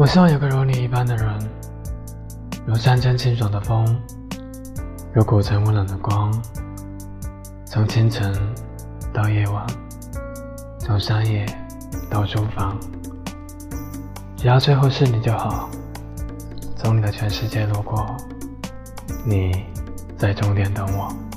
我希望有个如你一般的人如山间清爽的风如古城温暖的光从清晨到夜晚从山野到书房。只要最后是你就好从你的全世界路过你在终点等我。